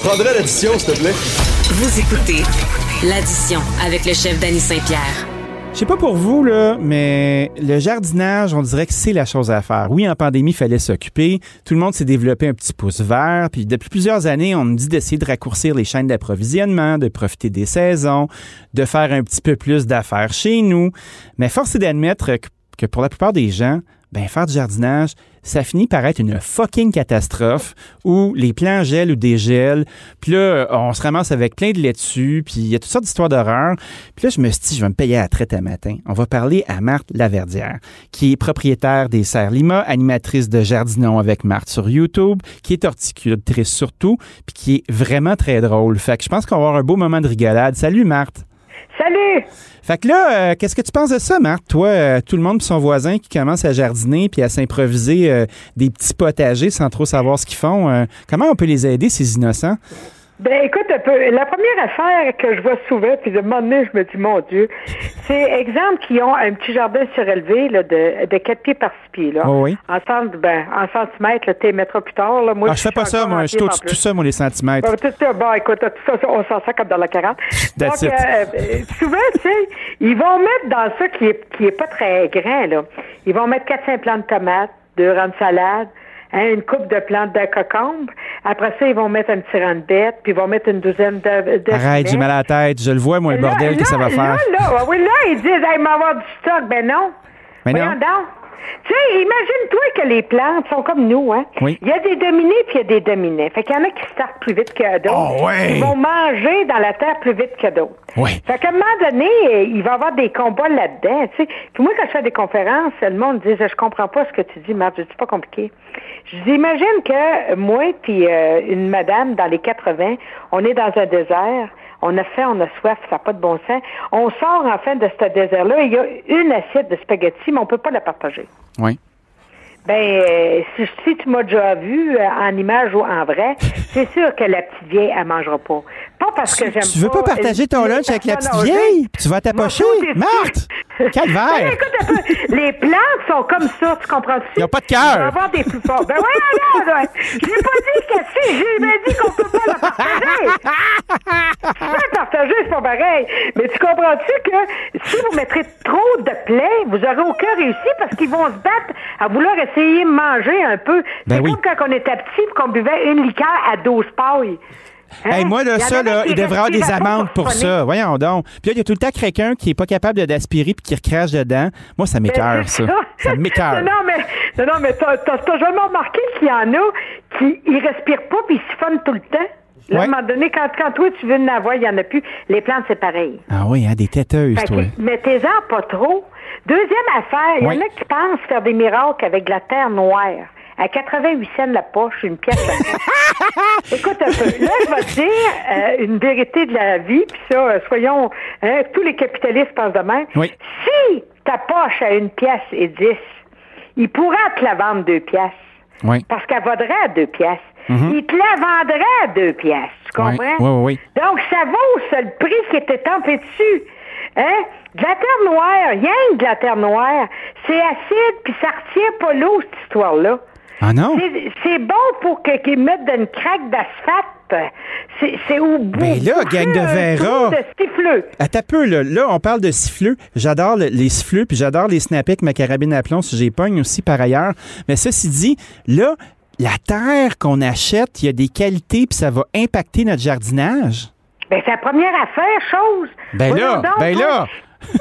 Je prendrai l'addition, s'il te plaît. Vous écoutez l'addition avec le chef Danny Saint-Pierre. Je sais pas pour vous, là, mais le jardinage, on dirait que c'est la chose à faire. Oui, en pandémie, il fallait s'occuper. Tout le monde s'est développé un petit pouce vert. Puis depuis plusieurs années, on nous dit d'essayer de raccourcir les chaînes d'approvisionnement, de profiter des saisons, de faire un petit peu plus d'affaires chez nous. Mais force est d'admettre que pour la plupart des gens, ben faire du jardinage, ça finit par être une fucking catastrophe où les plants gèlent ou dégèlent. Puis là, on se ramasse avec plein de laitue, puis il y a toutes sortes d'histoires d'horreur. Puis là, je me suis dit, je vais me payer à la traite matin. On va parler à Marthe Laverdière, qui est propriétaire des Serres Lima, animatrice de Jardinon avec Marthe sur YouTube, qui est horticultrice surtout, puis qui est vraiment très drôle. Fait que je pense qu'on va avoir un beau moment de rigolade. Salut Marthe! Salut! Fait que là, euh, qu'est-ce que tu penses de ça, Marc? Toi, euh, tout le monde son voisin qui commence à jardiner puis à s'improviser euh, des petits potagers sans trop savoir ce qu'ils font. comment on peut les aider, ces innocents? Ben écoute un peu, la première affaire que je vois souvent, puis de moment donné, je me dis, mon Dieu, c'est exemple qui ont un petit jardin surélevé là, de, de 4 pieds par 6 pieds. Là. Oh oui. En, centre, ben, en centimètres, tu mettra plus tard. Là. Moi, ah, je fais pas ça, moi. Je touche tout ça, moi, les centimètres. Bon, tout ça, bon écoute, tout ça, on sent ça comme dans la 40. That's Donc, euh, souvent, tu sais, ils vont mettre dans ça qui est, qui est pas très grand, là. Ils vont mettre 4-5 plants de tomates, deux rangs de salade, Hein, une coupe de plantes de cocombe. Après ça, ils vont mettre un petit rang de bête, puis ils vont mettre une douzaine de. de Arrête, j'ai mal à la tête. Je le vois, moi, le bordel que ça va faire. Là, là, oui, là, ils disent, hey, m'avoir du stock. Ben non. Mais non. Tu sais, imagine-toi que les plantes sont comme nous, hein? Oui. Il y a des dominés puis il y a des dominés. Fait qu'il y en a qui startent plus vite que d'autres. Oh, ouais. Ils vont manger dans la terre plus vite que d'autres. Oui. Fait qu'à un moment donné, il va y avoir des combats là-dedans, tu sais. Puis moi, quand je fais des conférences, le monde dit, je comprends pas ce que tu dis, Marc. Je dis, pas compliqué. J'imagine que moi puis euh, une madame dans les 80, on est dans un désert on a faim, on a soif, ça n'a pas de bon sens. On sort enfin de ce désert-là, il y a une assiette de spaghettis, mais on ne peut pas la partager. Oui. Ben, euh, si, tu m'as déjà vu euh, en image ou en vrai, c'est sûr que la petite vieille, elle mangera pas. Pas parce que j'aime pas. Tu veux pas partager ton lunch avec la petite vieille? Tu vas t'approcher? Marthe! Calvaire! Ben, écoute un peu, les plantes sont comme ça, tu comprends-tu? Ils n'ont pas de cœur! Il va avoir des plus forts. Ben ouais, non, ouais. Je n'ai pas dit que si, j'ai même dit qu'on peut pas la partager. la partager, c'est pas pareil. Mais tu comprends-tu que si vous mettrez trop de plaies, vous n'aurez aucun réussi parce qu'ils vont se battre à vouloir essayer de manger un peu. Ben c'est oui. comme quand on était petit et qu'on buvait une liqueur à 12 pailles. Hein? Hey, moi, là, ça, là, il devrait avoir des amendes pour ça. Voyons donc. Puis là, il y a tout le temps quelqu'un qui est pas capable d'aspirer puis qui recrache dedans. Moi, ça m'écœure, ça. Ça m'écœure. Non, non, mais, non, mais t'as, jamais remarqué qu'il y en a qui ils respirent pas puis ils siphonnent tout le temps? Là, à un moment donné, quand, quand toi, tu veux en avoir, il n'y en a plus. Les plantes, c'est pareil. Ah oui, hein, des têteuses, Fait toi. mettez-en pas trop. Deuxième affaire, il y en a qui pensent faire des miracles avec de la terre noire. À 88 cents la poche, une pièce. la- Écoute un peu. Là, je vais te dire euh, une vérité de la vie, puis ça, euh, soyons, hein, tous les capitalistes pensent de même. Oui. Si ta poche à une pièce et dix, il pourra te la vendre deux pièces. Oui. Parce qu'elle vaudrait à deux pièces. Il te la vendrait à deux pièces. Tu comprends? oui, oui, oui. Donc, ça vaut ça, le prix qui était tempé dessus. Hein? De la terre noire, rien que de la terre noire. C'est acide, puis ça retient pas l'eau, cette histoire-là. Ah non? C'est- bon pour qu'ils mettent d'une craque d'asphalte. C'est au bout. Ben là, gang de verra. de siffleux. Attends un peu, là. Là, on parle de siffleux. J'adore le- les siffleux, puis j'adore les avec ma carabine à plomb si j'ai pogne aussi par ailleurs. Mais ceci dit, là, la terre qu'on achète, il y a des qualités, puis ça va impacter notre jardinage. Ben, c'est la première affaire, chose. Ben Voyons là, donc, ben là.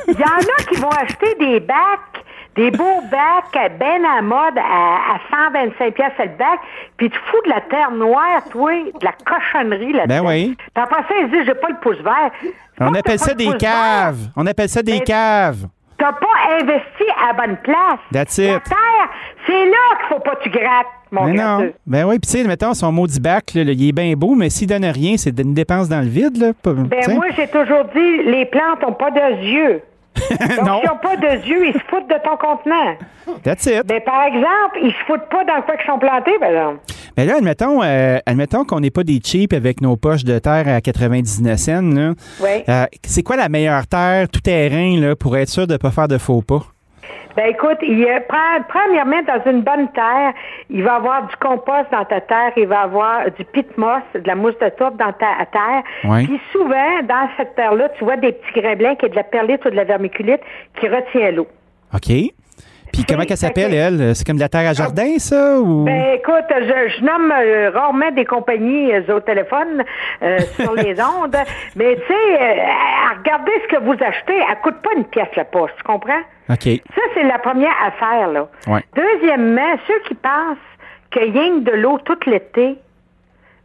Il y en a qui vont acheter des bacs, des beaux bacs ben à mode à, à 125 pièces le bac, puis tu fous de la terre noire, toi, de la cochonnerie là-dedans. Ben oui. Puis après ça, ils disent, j'ai pas le pouce vert. On appelle ça des vert. caves. On appelle ça des Ben, caves. T'as pas investi à la bonne place. That's La it. terre, c'est là qu'il faut pas que tu grattes. mon Mais non. Ben oui, puis tu sais, mettons, son maudit bac, là, il est bien beau, mais s'il donne rien, c'est une dépense dans le vide, là. Ben moi, j'ai toujours dit, les plantes n'ont pas de yeux. Donc, s'ils n'ont pas de yeux, ils se foutent de ton contenant. That's it. Ben, par exemple, ils se foutent pas dans quoi qu'ils sont plantés, par exemple. Mais là, admettons, euh, admettons qu'on n'est pas des cheap avec nos poches de terre à 99 cents. Là. Oui. Euh, c'est quoi la meilleure terre tout terrain là, pour être sûr de ne pas faire de faux pas? Ben écoute, il y a- pre- premièrement, dans une bonne terre, il va y avoir du compost dans ta terre, il va y avoir du pitmoss, de la mousse de tourbe dans ta terre. Ouais. Puis souvent, dans cette terre-là, tu vois des petits grains blancs qui est de la perlite ou de la vermiculite qui retient l'eau. OK. Puis comment qu'elle s'appelle, elle? C'est comme de la terre à jardin, ça? Ou... Ben écoute, je, je nomme euh, rarement des compagnies euh, au téléphone euh, sur les ondes, mais tu sais, à regarder ce que vous achetez, elle coûte pas une pièce la poche, tu comprends? OK. Ça, c'est la première affaire, là. Ouais. Deuxièmement, ceux qui pensent que rien que de l'eau tout l'été,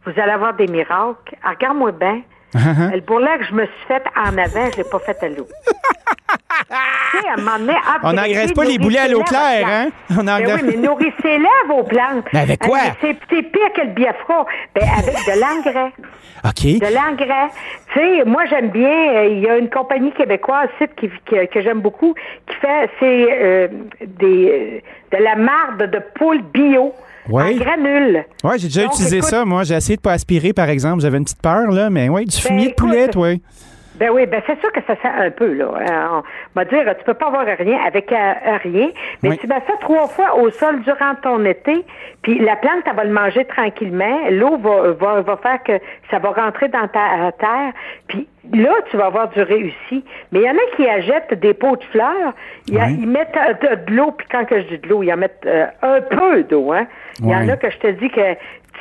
vous allez avoir des miracles. Ah, Regarde-moi bien. Le bourrelet que je me suis fait en avant, je l'ai pas fait à l'eau. tu sais, à un moment donné, ah, On ben, n'engraisse pas les boulets à l'eau claire, hein? On Ben oui, mais nourrissez-les vos plantes. Mais avec quoi? C'est pire que le biafra. Ben, avec de l'engrais. OK. De l'engrais. Tu sais, moi, j'aime bien, euh, il y a une compagnie québécoise site qui, que j'aime beaucoup qui fait, c'est euh, des, euh, de la marde de poule bio Ouais. en granules. Ouais, j'ai déjà Donc, utilisé écoute- ça. Moi, j'ai essayé de pas aspirer, par exemple. J'avais une petite peur, là, mais oui, du fumier de écoute, poulet, oui. Ben oui, ben c'est sûr que ça sent un peu, là. Euh, On va dire, tu peux pas avoir rien avec euh, rien, mais Oui. tu mets ça trois fois au sol durant ton été, puis la plante, elle va le manger tranquillement. L'eau va, va, va faire que ça va rentrer dans ta euh, terre, puis là, tu vas avoir du réussi. Mais il y en a qui achètent des pots de fleurs, y a- ils mettent de, de l'eau, puis quand que je dis de l'eau, ils en mettent euh, un peu d'eau, hein. Il y en a que je te dis que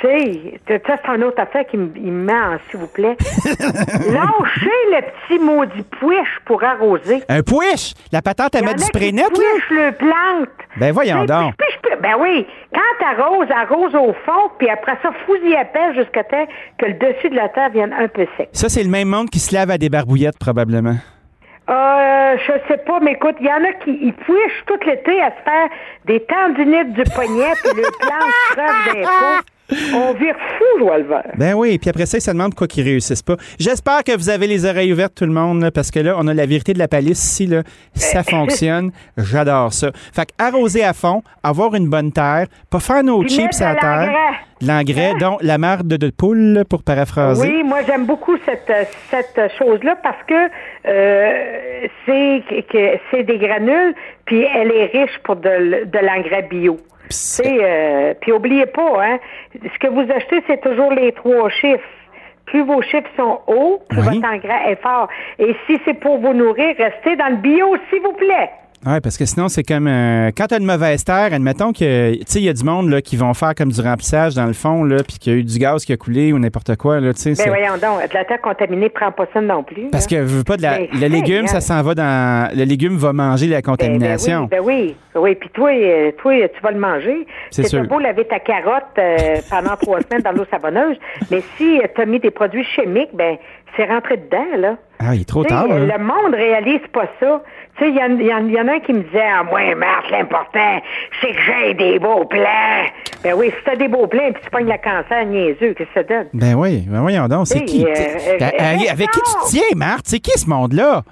tu sais, ça, c'est une autre affaire qui me met en s'il vous plaît. Lâchez le petit maudit pouiche pour arroser. Un pouiche! La patente en mettre du spray net, là? le plante. Ben voyons donc. Ben oui, quand t'arroses, arrose au fond, puis après ça, fouille à pelle jusqu'à temps que le dessus de la terre vienne un peu sec. Ça, c'est le même monde qui se lave à des barbouillettes, probablement. Euh, je sais pas, mais écoute, il y en a qui ils pouichent tout l'été à se faire des tendinites du poignet, puis le plante crève d'un coup. On vire fou, je vois le vert. Ben oui, puis après ça, ils se demandent pourquoi qu'ils réussissent pas. J'espère que vous avez les oreilles ouvertes, tout le monde, là, parce que là, on a la vérité de la palisse ici, là. Ça fonctionne. J'adore ça. Fait arroser à fond, avoir une bonne terre, pas faire nos Puis chips à de terre. l'engrais. L'engrais, dont la marde de poule, là, pour paraphraser. Oui, moi j'aime beaucoup cette euh, cette chose-là parce que euh, c'est que c'est des granules, puis elle est riche pour de, de l'engrais bio. Euh, puis oubliez pas, hein, ce que vous achetez, c'est toujours les trois chiffres. Plus vos chiffres sont hauts, plus Oui. votre engrais est fort. Et si c'est pour vous nourrir, restez dans le bio, s'il vous plaît. Oui, parce que sinon, c'est comme. euh, quand tu as une mauvaise terre, admettons que. Tu sais, il y a du monde là, qui vont faire comme du remplissage dans le fond, là, puis qu'il y a eu du gaz qui a coulé ou n'importe quoi. Là, tu sais, Ben voyons donc, de la terre contaminée, prends pas ça non plus. parce que veux pas de la, Ben, le légume, ça Seigneur. s'en va dans. Le légume va manger la Ben, ben contamination. oui, ben oui, oui. Puis toi, euh, toi, tu vas le manger. C'est C'est sûr. beau laver ta carotte euh, pendant trois semaines dans l'eau savonneuse, mais si tu as mis des produits chimiques, ben c'est rentré dedans, là. Ah, il est trop tard. Le monde réalise pas ça. Tu sais, il y, en- y y a un qui me disait, ah, moi, Marthe, l'important, c'est que j'ai des beaux plans. Ben oui, si t'as des beaux plans, puis tu pognes le cancer niaiseux, qu'est-ce que ça donne? Ben oui, ben voyons donc. C'est qui? euh, euh, avec- qui tu tiens, Marthe? C'est qui ce monde-là?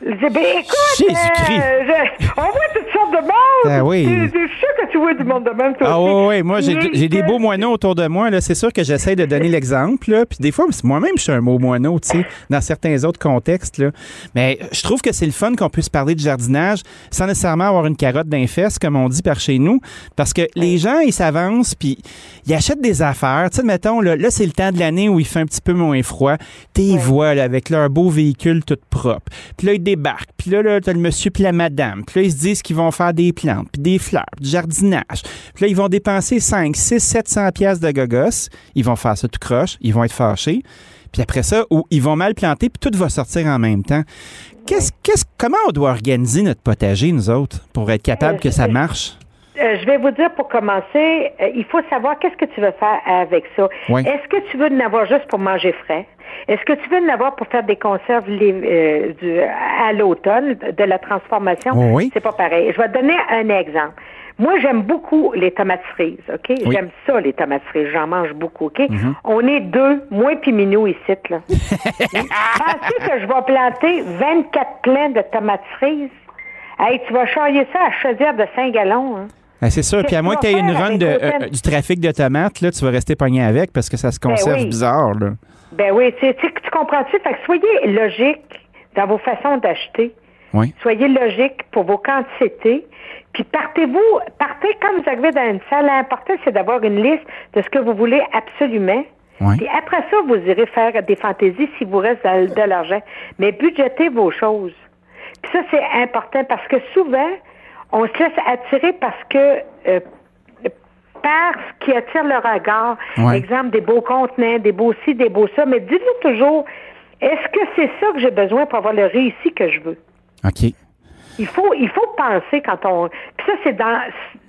Ben écoute, Jésus-Christ. euh, je- on voit toutes de monde. Ah oui. Suis sûr que tu vois du monde de même, toi Ah oui, oui, moi j'ai des beaux moineaux autour de moi. là. C'est sûr que j'essaie de donner l'exemple. Puis des fois, moi-même, je suis un beau moineau, tu sais, dans certains autres contextes. Là. Mais je trouve que c'est le fun qu'on puisse parler de jardinage sans nécessairement avoir une carotte d'un fesse, comme on dit par chez nous. Parce que les gens, ils s'avancent, puis ils achètent des affaires. Tu sais, mettons, là, là, c'est le temps de l'année où il fait un petit peu moins froid. T'es vois, là, avec leur beau véhicule tout propre. Puis là, ils débarquent. Puis là, là t'as le monsieur puis la madame. Puis là, ils se disent qu'ils vont faire des plantes, puis des fleurs, du jardinage. Puis là, ils vont dépenser 5, 6, 700 pièces de gogos. Ils vont faire ça tout croche. Ils vont être fâchés. Puis après ça, ils vont mal planter, puis tout va sortir en même temps. Qu'est-ce, qu'est-ce, comment on doit organiser notre potager, nous autres, pour être capable que ça marche? Euh, je vais vous dire pour commencer, euh, il faut savoir qu'est-ce que tu veux faire avec ça. Oui. Est-ce que tu veux en avoir juste pour manger frais? Est-ce que tu veux en avoir pour faire des conserves les- euh, du- à l'automne, de la transformation? Oh oui. C'est pas pareil. Je vais te donner un exemple. Moi, j'aime beaucoup les tomates cerises, OK? Oui. J'aime ça, les tomates cerises. J'en mange beaucoup, OK? Mm-hmm. On est deux, moi puis Minou ici, là. Pensez que je vais planter 24 plants de tomates cerises? Hey, tu vas charrier ça à chaudière de 5 gallons, hein? Ah, c'est sûr. Puis à moins que tu aies une run de, euh, du trafic de tomates, là, tu vas rester pogné avec parce que ça se conserve Ben oui. bizarre. Là. Ben oui, tu, tu, tu comprends-tu? Fait que soyez logique dans vos façons d'acheter. Oui. Soyez logique pour vos quantités. Puis partez-vous, partez comme vous arrivez dans une salle. L'important, c'est d'avoir une liste de ce que vous voulez absolument. Oui. Puis après ça, vous irez faire des fantaisies s'il vous reste de, de l'argent. Mais budgétez vos choses. Puis ça, c'est important parce que souvent, on se laisse attirer parce que euh, par ce qui attire le regard. Ouais. Exemple, des beaux contenants, des beaux ci, des beaux ça. Mais dites-vous toujours, est-ce que c'est ça que j'ai besoin pour avoir le réussi que je veux? OK. Il faut, il faut penser quand on. Puis ça, c'est dans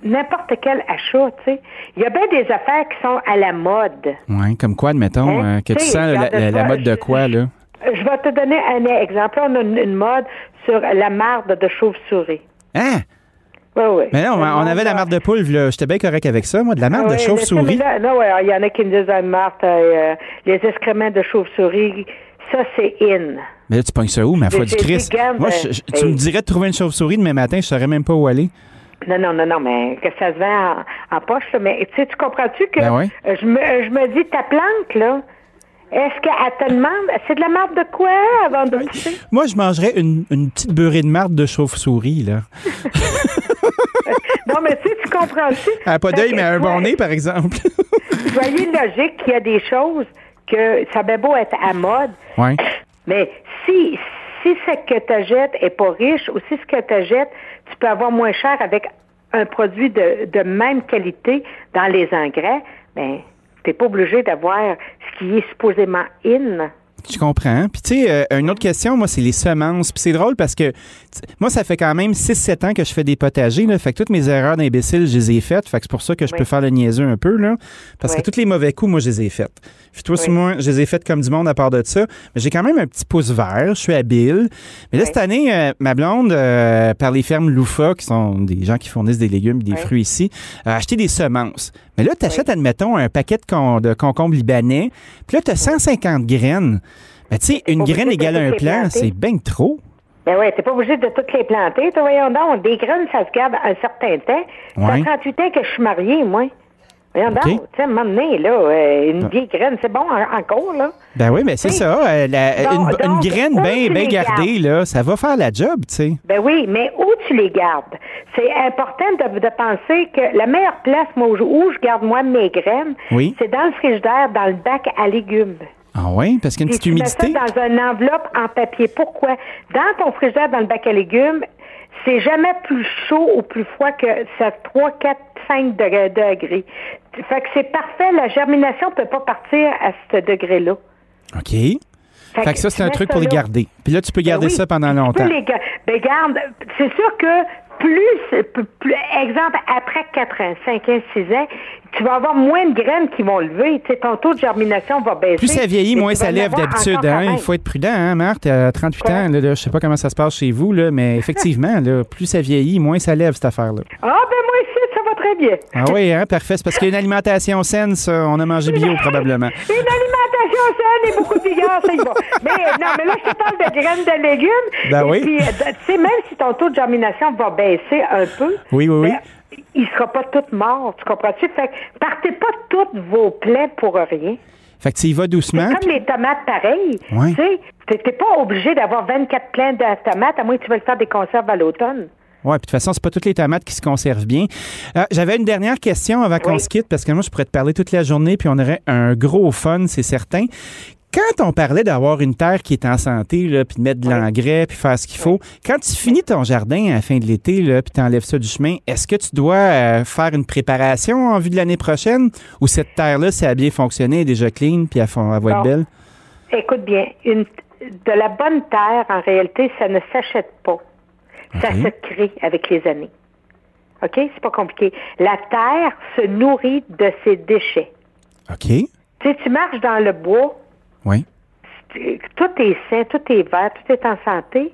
n'importe quel achat, tu sais. Il y a bien des affaires qui sont à la mode. Oui. Comme quoi, admettons, Hein? euh, que tu sens la, mode de quoi, là? Je vais te donner un exemple. On a une, une mode sur la marde de chauve-souris. Hein? Oui, oui. Mais non, on avait la marde de poule, là. J'étais bien correct avec ça, moi. De la marde de chauve-souris. Non, ouais, il y en a qui me disent, ah, Marthe, euh, les excréments de chauve-souris, ça, c'est in. Mais là, tu pognes ça où, ma foi du Christ? Moi, je- je- tu me dirais de trouver une chauve-souris demain matin, je saurais même pas où aller. Non, non, non, non, mais que ça se vend en, en poche, là. mais tu sais, tu comprends-tu que Ben je, me, je me dis, ta plante, là, est-ce qu'elle te demande, c'est de la marde de quoi avant de pousser? Moi, je mangerais une, une petite beurrée de marde de chauve-souris, là. Non, mais tu sais, tu comprends-tu? Elle a pas d'œil, que mais un bon nez, par exemple. Soyez logique qu'il y a des choses que ça va beau être à mode, Oui. mais si, si ce que tu achètes est pas riche ou si ce que tu achètes, tu peux avoir moins cher avec un produit de, de même qualité dans les engrais, ben, t'es pas obligé d'avoir ce qui est supposément in. Tu comprends. Puis, tu sais, euh, une autre question, moi, c'est les semences. Puis, c'est drôle parce que moi, ça fait quand même 6-7 ans que je fais des potagers. Là, fait que toutes mes erreurs d'imbécile, je les ai faites. Fait que c'est pour ça que je Oui. peux faire le niaiseux un peu. Là, parce Oui. que tous les mauvais coups, moi, je les ai faits. Puis, toi, Oui. moi, je les ai faites comme du monde à part de ça. Mais j'ai quand même un petit pouce vert. Je suis habile. Mais là, cette année, euh, ma blonde, euh, par les fermes Loufa, qui sont des gens qui fournissent des légumes et des fruits ici, a acheté des semences. Mais là, tu achètes, admettons, un paquet de, con- de concombres libanais. Puis là, tu as 150 graines. Mais tu sais, une graine égale à un plant, c'est bien trop. Ben ouais, t'es pas obligé de toutes les planter. Toi, voyons donc, des graines, ça se garde un certain temps. Ça fait 38 ans que je suis mariée, moi. Voyons donc, tu sais, à un moment donné, là, euh, une vieille graine, c'est bon en- encore, là. Ben oui, mais c'est Oui. ça. euh, la- Donc- une, graine bien gardée, là, ça va faire la job, tu sais. Ben oui, mais où tu les gardes? C'est important de, de penser que la meilleure place, moi, où je, où je garde, moi, mes graines, Oui. c'est dans le frigidaire, dans le bac à légumes. Ah oui, parce qu'il y a une petite tu mets humidité? ça dans une enveloppe en papier. Pourquoi? Dans ton frigidaire, dans le bac à légumes, c'est jamais plus chaud ou plus froid que ça 3, 4, 5 degrés. degrés. Fait que c'est parfait. La germination peut pas partir à ce degré-là. OK. Fait que ça, tu c'est un truc pour les garder. Puis là, tu peux Ben garder oui, ça pendant tu peux longtemps. les ga- ben garde, c'est sûr que plus, plus- exemple, après 4 ans, 5 ans, 6 ans, tu vas avoir moins de graines qui vont lever. Tu sais, ton taux de germination va baisser. Plus ça vieillit, moins ça lève d'habitude. Hein? Il faut être prudent, hein, Marthe? À 38 Quoi? ans, là, là, je sais pas comment ça se passe chez vous, là, mais effectivement, là, plus ça vieillit, moins ça lève, cette affaire-là. Ah, ben moi ici, ça va très bien. Ah oui, hein, parfait. C'est parce qu'il y a une alimentation saine, ça. On a mangé bio, probablement. Une alimentation saine et beaucoup de vigueur, ça y va. Mais non, mais là, je te parle de graines de légumes. Ben et oui. Puis, euh, tu sais, même si ton taux de germination va baisser un peu, Oui, oui, oui. ben, il sera pas tout mort, tu comprends-tu? Fait que partez pas toutes vos plaies pour rien. Fait que tu y vas doucement. C'est comme les tomates pareilles. Ouais. Tu sais, t'es- pas obligé d'avoir 24 plants de tomates, à moins que tu veuilles faire des conserves à l'automne. Oui, puis de toute façon, c'est pas toutes les tomates qui se conservent bien. Euh, J'avais une dernière question avant qu'on se quitte, parce que moi, je pourrais te parler toute la journée, puis on aurait un gros fun, c'est certain. Quand on parlait d'avoir une terre qui est en santé, là, puis de mettre de Oui. l'engrais, puis faire ce qu'il faut, quand tu finis ton jardin à la fin de l'été, puis tu enlèves ça du chemin, est-ce que tu dois euh, faire une préparation en vue de l'année prochaine, ou cette terre-là, si elle a bien fonctionné, elle est déjà clean, puis elle, elle va être belle? Écoute bien, une, de la bonne terre, en réalité, ça ne s'achète pas. Ça OK. se crée avec les années. OK? C'est pas compliqué. La terre se nourrit de ses déchets. OK. Tu sais, tu marches dans le bois, Oui. tout est sain, tout est vert, tout est en santé.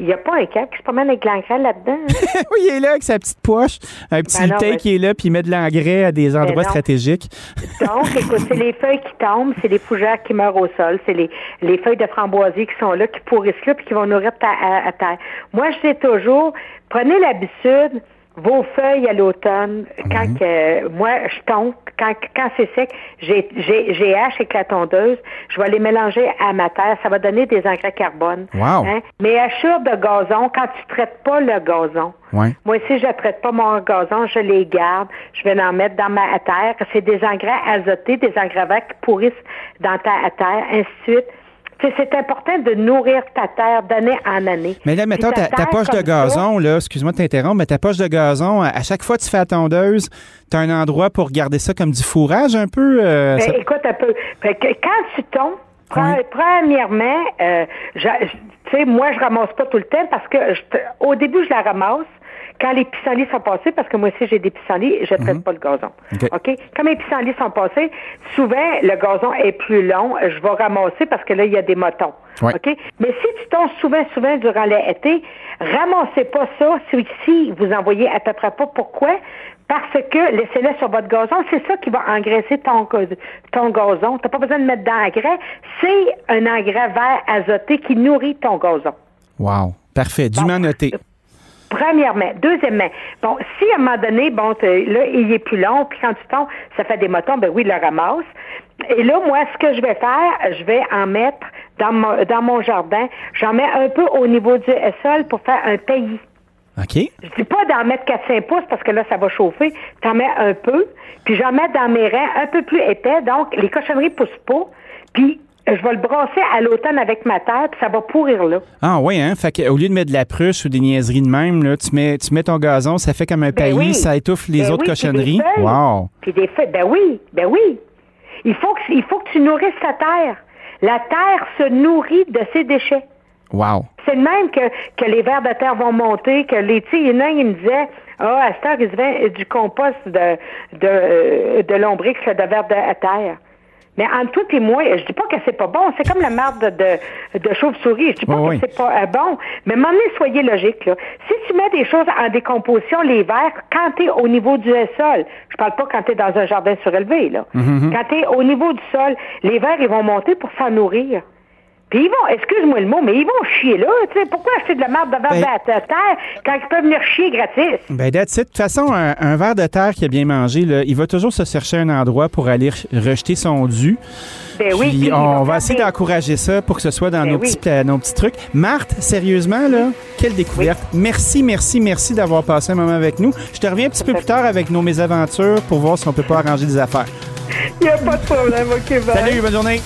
Il n'y a pas un câble qui se promène avec l'engrais là-dedans. hein? oui, il est là avec sa petite poche, un petit Ben non, ben- qui est là, puis il met de l'engrais à des endroits non. stratégiques. Donc, écoute, c'est les feuilles qui tombent, c'est les fougères qui meurent au sol, c'est les, les feuilles de framboisier qui sont là, qui pourrissent là, puis qui vont nourrir ta, à, à terre. Moi, je dis toujours, prenez l'habitude, vos feuilles à l'automne, quand que, moi, je tombe, quand, quand c'est sec, j'ai, hache avec la tondeuse, je vais les mélanger à ma terre, ça va donner des engrais carbone. Wow. Hein? Mais hachures de gazon, quand tu traites pas le gazon, Ouais. moi, si je ne traite pas mon gazon, je les garde. Je vais en mettre dans ma terre. C'est des engrais azotés, des engrais verts qui pourrissent dans ta terre, ainsi de suite. C'est important de nourrir ta terre d'année en année. Mais là, mettons, ta, poche de gazon, là, excuse-moi de t'interrompre, mais ta poche de gazon, à à chaque fois que tu fais la tondeuse, tu as un endroit pour garder ça comme du fourrage un peu? euh, Ben, ça- écoute un peu. Fait que quand tu tombes, Oui. premièrement, euh, tu sais, moi, je ramasse pas tout le temps parce que je au début, je la ramasse. Quand les pissenlits sont passés, parce que moi aussi j'ai des pissenlits, je traite pas le gazon. Mhm. OK? Quand mes pissenlits sont passés, souvent le gazon est plus long. Je vais ramasser parce que là, il y a des motons. Ouais. OK? Mais si tu tombes souvent, souvent durant l'été, ramassez pas ça si, vous en voyez à peu près pas. Pourquoi? Parce que laissez-le sur votre gazon, c'est ça qui va engraisser ton, ton gazon. Tu pas besoin de mettre d'engrais. C'est un engrais vert azoté qui nourrit ton gazon. Wow. Parfait. Dûment noté. Premièrement. Deuxièmement, bon, si à un moment donné, bon, là, il est plus long, puis quand tu tombes, ça fait des motons, ben oui, il le ramasse. Et là, moi, ce que je vais faire, je vais en mettre dans mon, dans mon jardin. J'en mets un peu au niveau du sol pour faire un pays. OK. Je dis pas d'en mettre 4-5 pouces parce que là, ça va chauffer. T'en mets un peu, puis j'en mets dans mes reins un peu plus épais, donc les cochonneries poussent pas. Puis je vais le brasser à l'automne avec ma terre, puis ça va pourrir là. Ah oui, hein? Fait qu'au lieu de mettre de la pruche ou des niaiseries de même, là, tu mets, tu mets ton gazon, ça fait comme un Ben pays, oui. ça étouffe les Ben autres oui, puis cochonneries. des feuilles. Wow. Puis des feuilles. Ben oui, ben oui. Il faut que, il faut que tu nourrisses ta terre. La terre se nourrit de ses déchets. Wow. C'est de même que, que les vers de terre vont monter, que les, il y en a il me disait, ah, à cette heure, il se vend du compost de, de, euh, de lombrix, de vers de terre. Mais entre toi et moi, je dis pas que c'est pas bon. C'est comme la marde de, de, de chauve-souris. Je dis pas que oui. c'est pas euh, bon. Mais donné, soyez logique, là. Si tu mets des choses en décomposition, les vers, quand tu es au niveau du sol, je parle pas quand tu es dans un jardin surélevé, là. Quand tu es au niveau du sol, les vers, ils vont monter pour s'en nourrir. Puis ils vont, excuse-moi le mot, mais ils vont chier là. Tu sais, pourquoi acheter de la marde de vers Ben- de terre quand ils peuvent venir chier gratis? Ben, that's it. De toute façon, un, un ver de terre qui a bien mangé, là, il va toujours se chercher un endroit pour aller re- rejeter son dû. Ben oui, Puis on va essayer d'encourager ça pour que ce soit dans Ben nos, oui. petits, nos petits trucs. Marthe, sérieusement, là, quelle découverte. Merci, merci, merci d'avoir passé un moment avec nous. Je te reviens un petit peu plus tard avec nos mésaventures pour voir si on peut pas arranger des affaires. Il n'y a pas de problème, OK, bye. Salut, bonne journée.